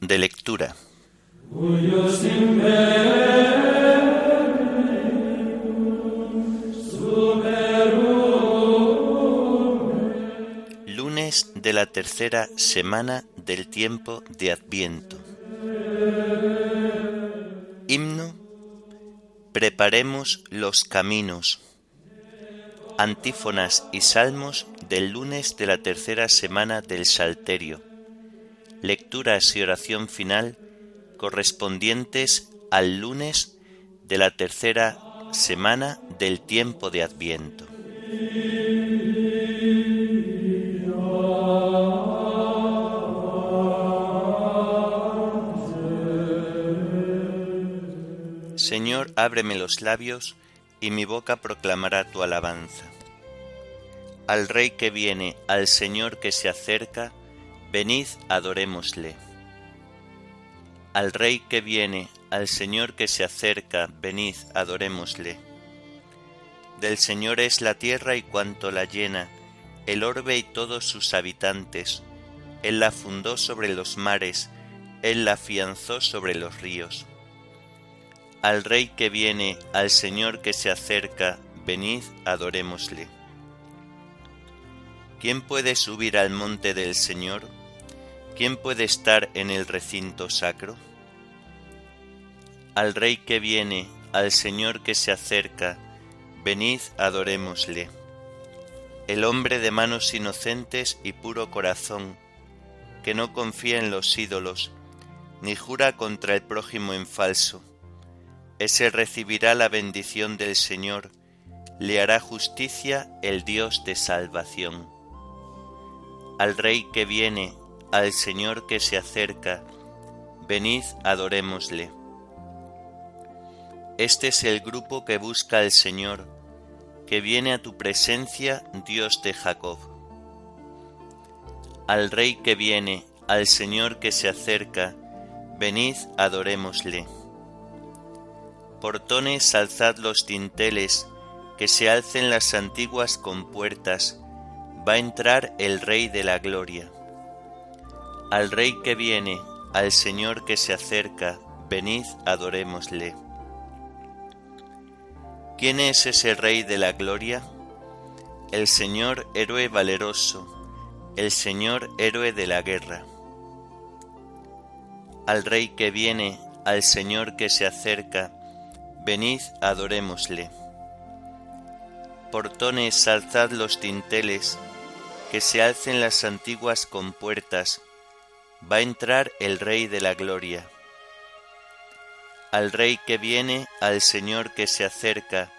De lectura. Lunes de la tercera semana del tiempo de Adviento. Himno. Preparemos los caminos. Antífonas y salmos del lunes de la tercera semana del Salterio lecturas y oración final correspondientes al lunes de la tercera semana del tiempo de Adviento. Señor, ábreme los labios y mi boca proclamará tu alabanza. Al Rey que viene, al Señor que se acerca, Venid, adorémosle. Al Rey que viene, al Señor que se acerca, venid, adorémosle. Del Señor es la tierra y cuanto la llena, el orbe y todos sus habitantes. Él la fundó sobre los mares, Él la afianzó sobre los ríos. Al Rey que viene, al Señor que se acerca, venid, adorémosle. ¿Quién puede subir al monte del Señor? ¿Quién puede estar en el recinto sacro? Al Rey que viene, al Señor que se acerca, venid adorémosle. El hombre de manos inocentes y puro corazón, que no confía en los ídolos, ni jura contra el prójimo en falso, ese recibirá la bendición del Señor, le hará justicia el Dios de salvación. Al Rey que viene, al Señor que se acerca, venid adorémosle. Este es el grupo que busca al Señor, que viene a tu presencia, Dios de Jacob. Al Rey que viene, al Señor que se acerca, venid adorémosle. Portones alzad los dinteles, que se alcen las antiguas compuertas, va a entrar el Rey de la Gloria. Al Rey que viene, al Señor que se acerca, venid adorémosle. ¿Quién es ese Rey de la Gloria? El Señor héroe valeroso, el Señor héroe de la guerra. Al Rey que viene, al Señor que se acerca, venid adorémosle. Portones alzad los tinteles, que se alcen las antiguas compuertas, va a entrar el Rey de la Gloria. Al Rey que viene, al Señor que se acerca,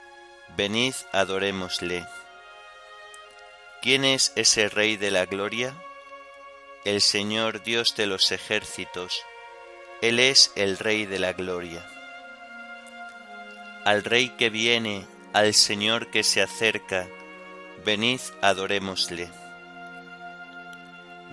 venid adorémosle. ¿Quién es ese Rey de la Gloria? El Señor Dios de los ejércitos, Él es el Rey de la Gloria. Al Rey que viene, al Señor que se acerca, venid adorémosle.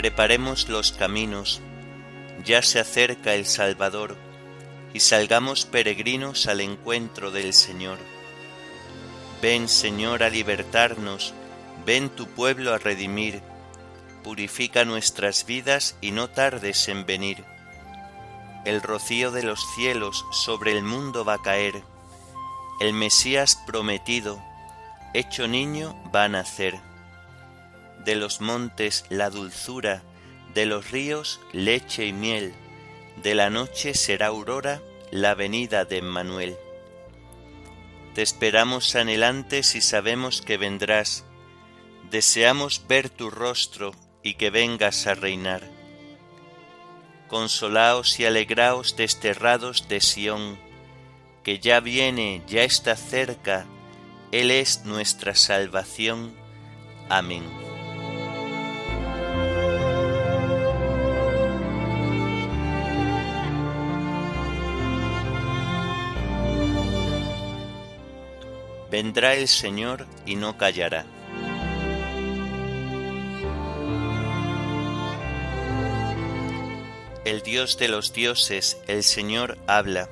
Preparemos los caminos, ya se acerca el Salvador, y salgamos peregrinos al encuentro del Señor. Ven, Señor, a libertarnos, ven tu pueblo a redimir, purifica nuestras vidas y no tardes en venir. El rocío de los cielos sobre el mundo va a caer, el Mesías prometido, hecho niño, va a nacer de los montes la dulzura, de los ríos leche y miel, de la noche será aurora la venida de Emmanuel. Te esperamos anhelantes y sabemos que vendrás, deseamos ver tu rostro y que vengas a reinar. Consolaos y alegraos desterrados de Sión, que ya viene, ya está cerca, Él es nuestra salvación. Amén. Vendrá el Señor y no callará. El Dios de los dioses, el Señor, habla.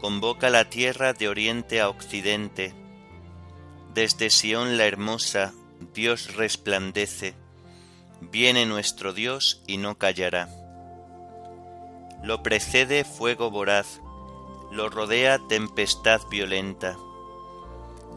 Convoca la tierra de oriente a occidente. Desde Sión la hermosa, Dios resplandece. Viene nuestro Dios y no callará. Lo precede fuego voraz, lo rodea tempestad violenta.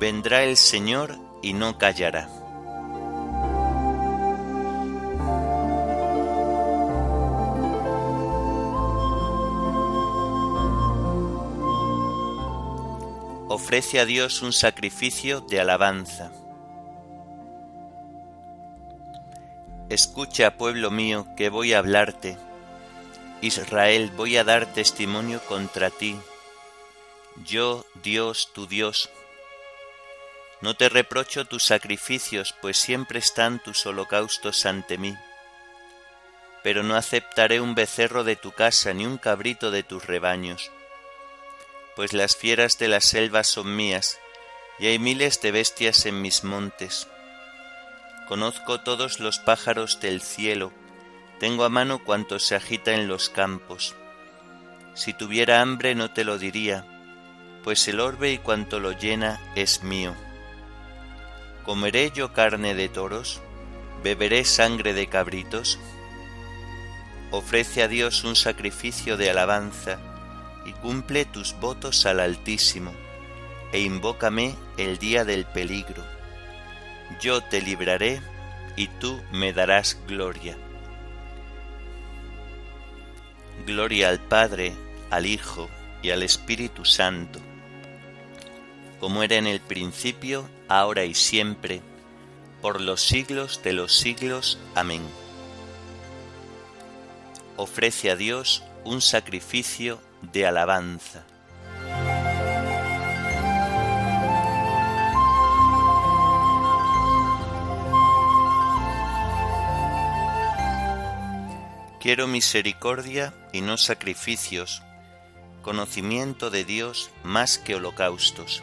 Vendrá el Señor y no callará. Ofrece a Dios un sacrificio de alabanza. Escucha, pueblo mío, que voy a hablarte. Israel, voy a dar testimonio contra ti. Yo, Dios, tu Dios, no te reprocho tus sacrificios, pues siempre están tus holocaustos ante mí. Pero no aceptaré un becerro de tu casa ni un cabrito de tus rebaños, pues las fieras de la selva son mías, y hay miles de bestias en mis montes. Conozco todos los pájaros del cielo, tengo a mano cuanto se agita en los campos. Si tuviera hambre no te lo diría, pues el orbe y cuanto lo llena es mío. ¿Comeré yo carne de toros? ¿Beberé sangre de cabritos? Ofrece a Dios un sacrificio de alabanza y cumple tus votos al Altísimo, e invócame el día del peligro. Yo te libraré y tú me darás gloria. Gloria al Padre, al Hijo y al Espíritu Santo como era en el principio, ahora y siempre, por los siglos de los siglos. Amén. Ofrece a Dios un sacrificio de alabanza. Quiero misericordia y no sacrificios, conocimiento de Dios más que holocaustos.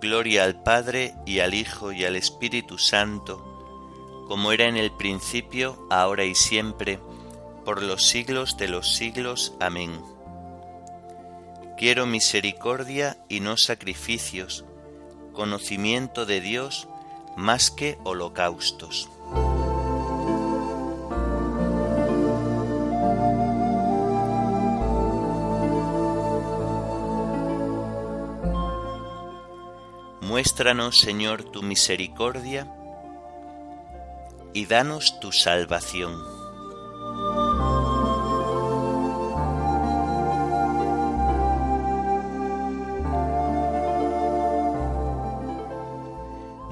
Gloria al Padre y al Hijo y al Espíritu Santo, como era en el principio, ahora y siempre, por los siglos de los siglos. Amén. Quiero misericordia y no sacrificios, conocimiento de Dios más que holocaustos. Muéstranos, Señor, tu misericordia y danos tu salvación.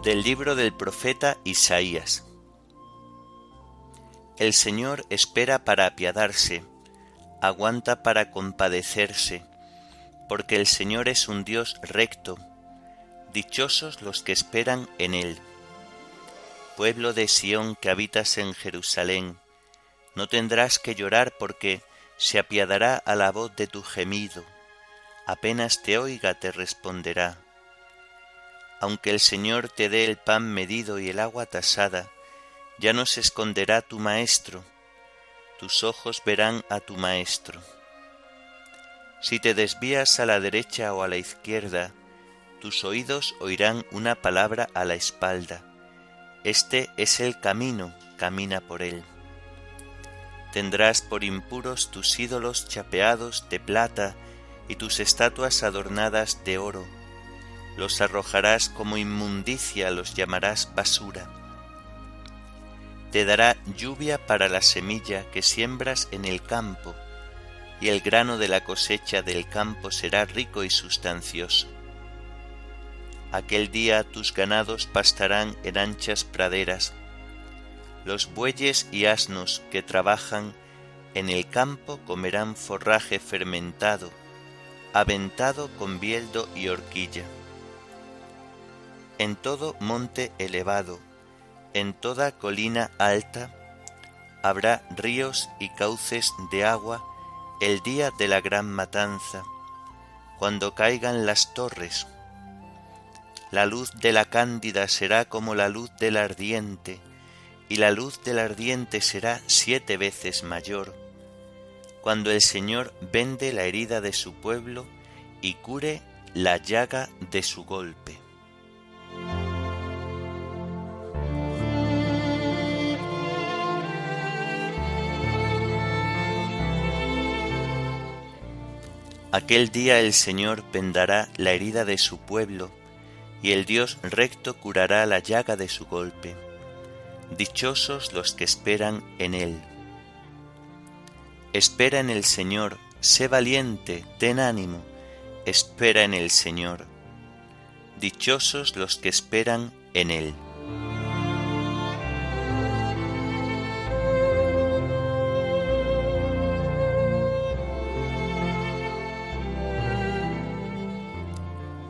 Del libro del profeta Isaías. El Señor espera para apiadarse, aguanta para compadecerse, porque el Señor es un Dios recto dichosos los que esperan en Él. Pueblo de Sión que habitas en Jerusalén, no tendrás que llorar porque se apiadará a la voz de tu gemido, apenas te oiga te responderá. Aunque el Señor te dé el pan medido y el agua tasada, ya no se esconderá tu Maestro, tus ojos verán a tu Maestro. Si te desvías a la derecha o a la izquierda, tus oídos oirán una palabra a la espalda. Este es el camino, camina por él. Tendrás por impuros tus ídolos chapeados de plata y tus estatuas adornadas de oro. Los arrojarás como inmundicia, los llamarás basura. Te dará lluvia para la semilla que siembras en el campo y el grano de la cosecha del campo será rico y sustancioso. Aquel día tus ganados pastarán en anchas praderas, los bueyes y asnos que trabajan en el campo comerán forraje fermentado, aventado con bieldo y horquilla. En todo monte elevado, en toda colina alta, habrá ríos y cauces de agua el día de la gran matanza, cuando caigan las torres. La luz de la cándida será como la luz del ardiente, y la luz del ardiente será siete veces mayor, cuando el Señor vende la herida de su pueblo y cure la llaga de su golpe. Aquel día el Señor vendará la herida de su pueblo, y el Dios recto curará la llaga de su golpe. Dichosos los que esperan en Él. Espera en el Señor, sé valiente, ten ánimo, espera en el Señor. Dichosos los que esperan en Él.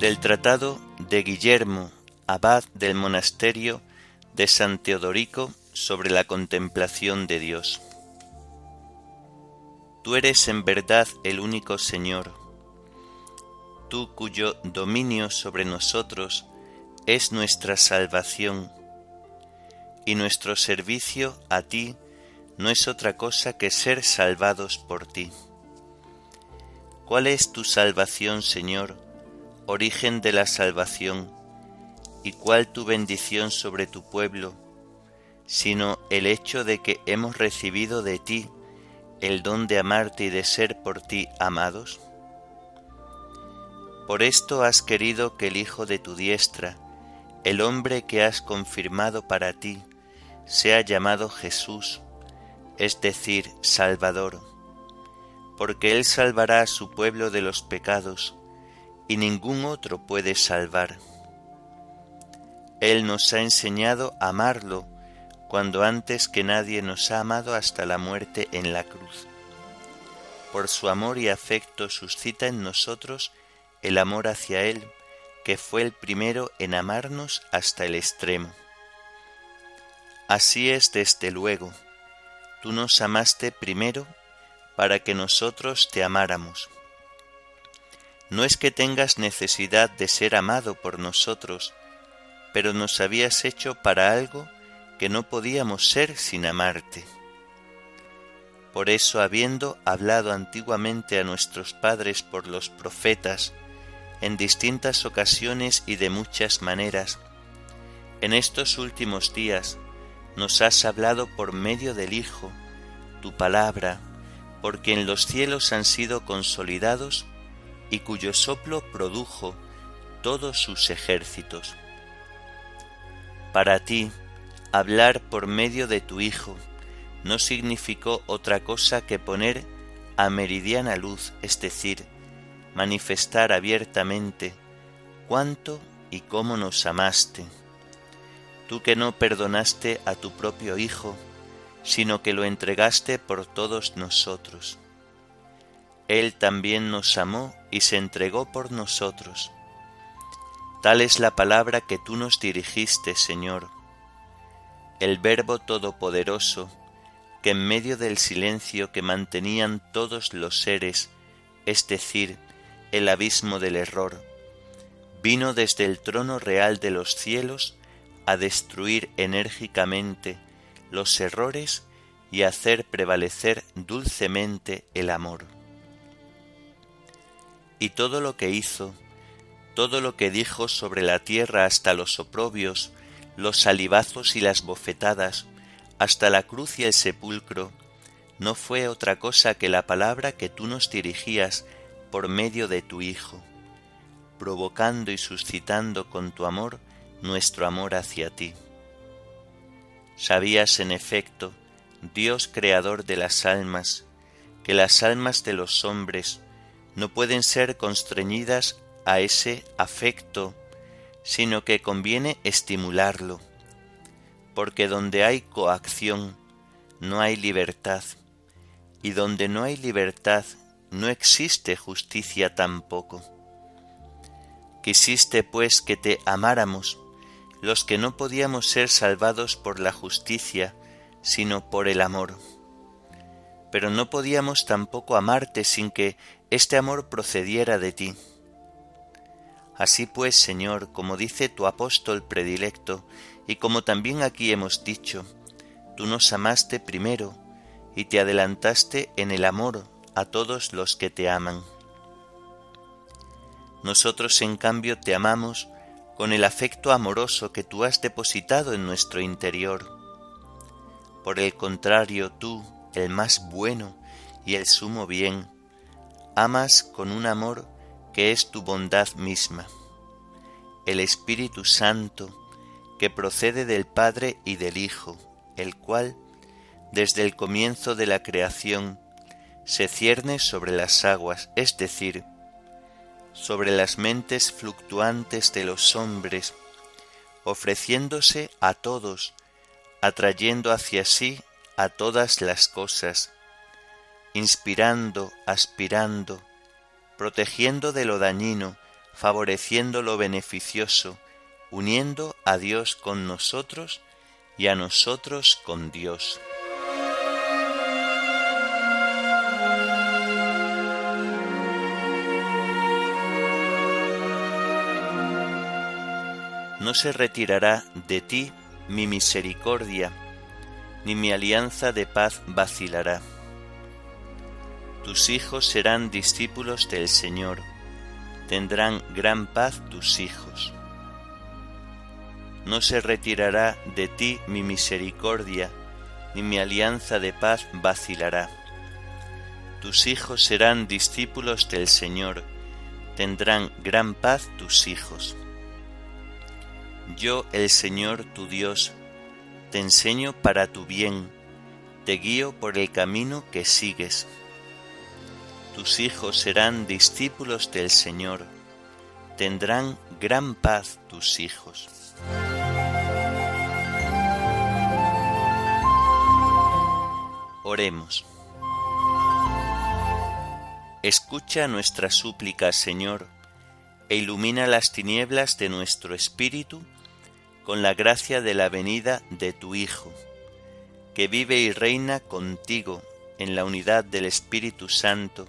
del Tratado de Guillermo, abad del monasterio de San Teodorico sobre la contemplación de Dios. Tú eres en verdad el único Señor, tú cuyo dominio sobre nosotros es nuestra salvación, y nuestro servicio a ti no es otra cosa que ser salvados por ti. ¿Cuál es tu salvación, Señor? Origen de la salvación, y cuál tu bendición sobre tu pueblo, sino el hecho de que hemos recibido de ti el don de amarte y de ser por ti amados? Por esto has querido que el Hijo de tu diestra, el hombre que has confirmado para ti, sea llamado Jesús, es decir, Salvador, porque Él salvará a su pueblo de los pecados, y ningún otro puede salvar. Él nos ha enseñado a amarlo cuando antes que nadie nos ha amado hasta la muerte en la cruz. Por su amor y afecto suscita en nosotros el amor hacia Él, que fue el primero en amarnos hasta el extremo. Así es desde luego, tú nos amaste primero para que nosotros te amáramos no es que tengas necesidad de ser amado por nosotros, pero nos habías hecho para algo que no podíamos ser sin amarte. Por eso, habiendo hablado antiguamente a nuestros padres por los profetas, en distintas ocasiones y de muchas maneras, en estos últimos días nos has hablado por medio del Hijo, tu palabra, porque en los cielos han sido consolidados y cuyo soplo produjo todos sus ejércitos. Para ti, hablar por medio de tu Hijo no significó otra cosa que poner a meridiana luz, es decir, manifestar abiertamente cuánto y cómo nos amaste. Tú que no perdonaste a tu propio Hijo, sino que lo entregaste por todos nosotros. Él también nos amó y se entregó por nosotros. Tal es la palabra que tú nos dirigiste, Señor. El Verbo Todopoderoso, que en medio del silencio que mantenían todos los seres, es decir, el abismo del error, vino desde el trono real de los cielos a destruir enérgicamente los errores y hacer prevalecer dulcemente el amor. Y todo lo que hizo, todo lo que dijo sobre la tierra hasta los oprobios, los salivazos y las bofetadas, hasta la cruz y el sepulcro, no fue otra cosa que la palabra que tú nos dirigías por medio de tu Hijo, provocando y suscitando con tu amor nuestro amor hacia ti. Sabías, en efecto, Dios creador de las almas, que las almas de los hombres no pueden ser constreñidas a ese afecto, sino que conviene estimularlo, porque donde hay coacción no hay libertad, y donde no hay libertad no existe justicia tampoco. Quisiste pues que te amáramos, los que no podíamos ser salvados por la justicia, sino por el amor. Pero no podíamos tampoco amarte sin que este amor procediera de ti. Así pues, Señor, como dice tu apóstol predilecto, y como también aquí hemos dicho, tú nos amaste primero y te adelantaste en el amor a todos los que te aman. Nosotros, en cambio, te amamos con el afecto amoroso que tú has depositado en nuestro interior. Por el contrario, tú, el más bueno y el sumo bien, amas con un amor que es tu bondad misma. El Espíritu Santo, que procede del Padre y del Hijo, el cual, desde el comienzo de la creación, se cierne sobre las aguas, es decir, sobre las mentes fluctuantes de los hombres, ofreciéndose a todos, atrayendo hacia sí a todas las cosas, inspirando, aspirando, protegiendo de lo dañino, favoreciendo lo beneficioso, uniendo a Dios con nosotros y a nosotros con Dios. No se retirará de ti mi misericordia, ni mi alianza de paz vacilará tus hijos serán discípulos del Señor, tendrán gran paz tus hijos. No se retirará de ti mi misericordia, ni mi alianza de paz vacilará. Tus hijos serán discípulos del Señor, tendrán gran paz tus hijos. Yo, el Señor tu Dios, te enseño para tu bien, te guío por el camino que sigues tus hijos serán discípulos del Señor, tendrán gran paz tus hijos. Oremos. Escucha nuestra súplica, Señor, e ilumina las tinieblas de nuestro espíritu con la gracia de la venida de tu Hijo, que vive y reina contigo en la unidad del Espíritu Santo,